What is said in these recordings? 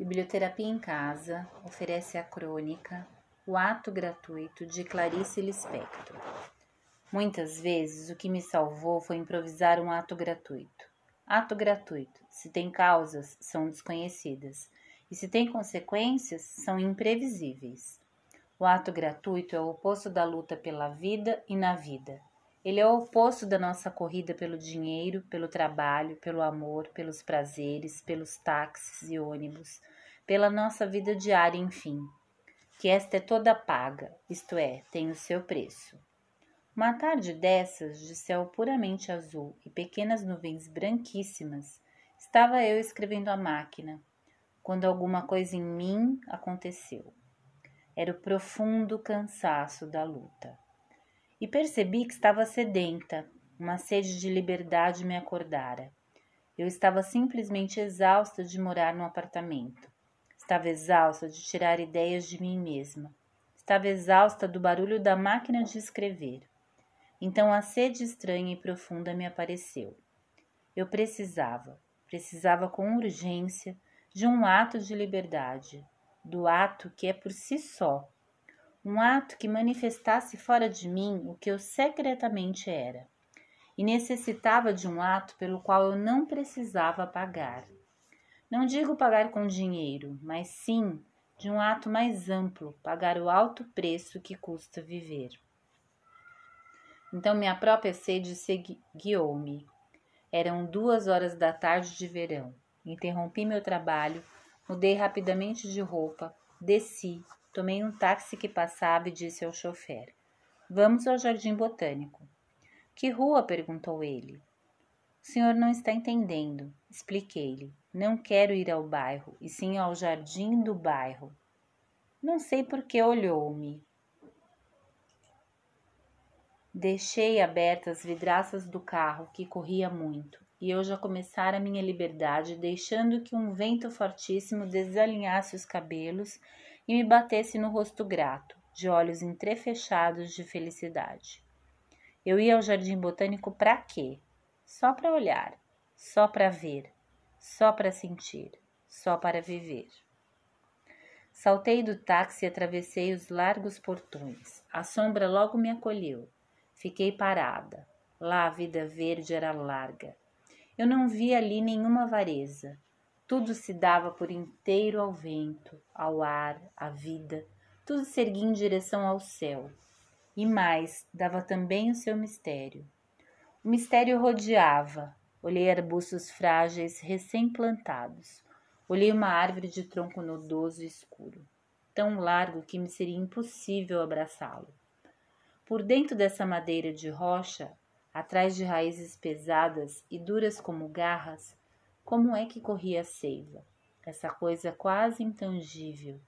Biblioterapia em Casa oferece a crônica O Ato Gratuito de Clarice Lispector. Muitas vezes o que me salvou foi improvisar um ato gratuito. Ato gratuito, se tem causas, são desconhecidas, e se tem consequências, são imprevisíveis. O ato gratuito é o oposto da luta pela vida e na vida. Ele é o oposto da nossa corrida pelo dinheiro, pelo trabalho, pelo amor, pelos prazeres, pelos táxis e ônibus, pela nossa vida diária, enfim. Que esta é toda paga, isto é, tem o seu preço. Uma tarde dessas, de céu puramente azul e pequenas nuvens branquíssimas, estava eu escrevendo à máquina, quando alguma coisa em mim aconteceu. Era o profundo cansaço da luta e percebi que estava sedenta. Uma sede de liberdade me acordara. Eu estava simplesmente exausta de morar no apartamento. Estava exausta de tirar ideias de mim mesma. Estava exausta do barulho da máquina de escrever. Então a sede estranha e profunda me apareceu. Eu precisava, precisava com urgência de um ato de liberdade, do ato que é por si só, um ato que manifestasse fora de mim o que eu secretamente era, e necessitava de um ato pelo qual eu não precisava pagar. Não digo pagar com dinheiro, mas sim de um ato mais amplo, pagar o alto preço que custa viver. Então minha própria sede guiou-me. Eram duas horas da tarde de verão. Interrompi meu trabalho, mudei rapidamente de roupa, desci, Tomei um táxi que passava e disse ao chofer: Vamos ao Jardim Botânico. Que rua? perguntou ele. O senhor não está entendendo. Expliquei-lhe. Não quero ir ao bairro, e sim ao jardim do bairro. Não sei por que olhou-me. Deixei abertas as vidraças do carro, que corria muito, e eu já começara minha liberdade, deixando que um vento fortíssimo desalinhasse os cabelos e me batesse no rosto grato, de olhos entrefechados de felicidade. Eu ia ao jardim botânico para quê? Só para olhar, só para ver, só para sentir, só para viver. Saltei do táxi e atravessei os largos portões. A sombra logo me acolheu. Fiquei parada. Lá a vida verde era larga. Eu não vi ali nenhuma vareza. Tudo se dava por inteiro ao vento, ao ar, à vida, tudo se erguia em direção ao céu. E mais, dava também o seu mistério. O mistério rodeava. Olhei arbustos frágeis recém-plantados. Olhei uma árvore de tronco nodoso e escuro, tão largo que me seria impossível abraçá-lo. Por dentro dessa madeira de rocha, atrás de raízes pesadas e duras como garras, como é que corria a seiva, essa coisa quase intangível,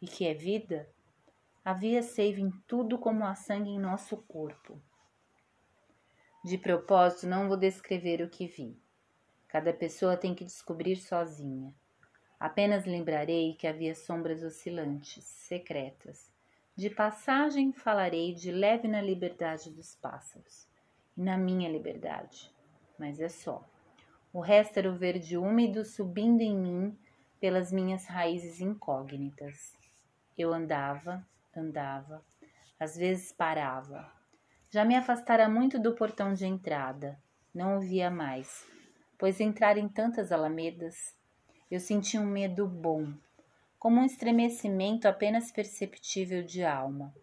e que é vida? Havia seiva em tudo como há sangue em nosso corpo. De propósito, não vou descrever o que vi. Cada pessoa tem que descobrir sozinha. Apenas lembrarei que havia sombras oscilantes, secretas. De passagem falarei de leve na liberdade dos pássaros na minha liberdade, mas é só. O resto era o verde úmido subindo em mim pelas minhas raízes incógnitas. Eu andava, andava, às vezes parava. Já me afastara muito do portão de entrada, não o via mais, pois entrar em tantas alamedas, eu senti um medo bom, como um estremecimento apenas perceptível de alma.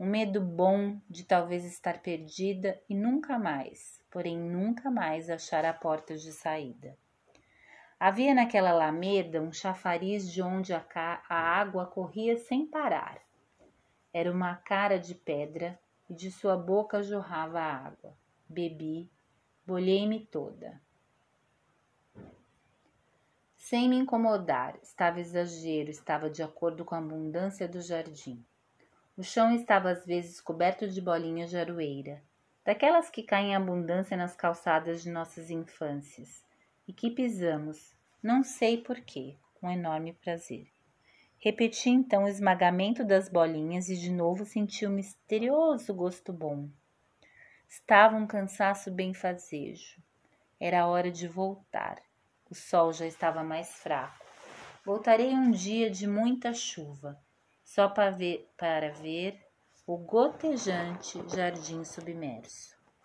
Um medo bom de talvez estar perdida e nunca mais, porém nunca mais achara a porta de saída. Havia naquela alameda um chafariz de onde a, a água corria sem parar. Era uma cara de pedra e de sua boca jorrava água. Bebi, bolhei-me toda. Sem me incomodar, estava exagero, estava de acordo com a abundância do jardim. O chão estava às vezes coberto de bolinhas de aroeira, daquelas que caem em abundância nas calçadas de nossas infâncias e que pisamos, não sei porquê, com enorme prazer. Repeti então o esmagamento das bolinhas e de novo senti um misterioso gosto bom. Estava um cansaço benfazejo. Era hora de voltar. O sol já estava mais fraco. Voltarei um dia de muita chuva, só para ver, para ver o gotejante jardim submerso.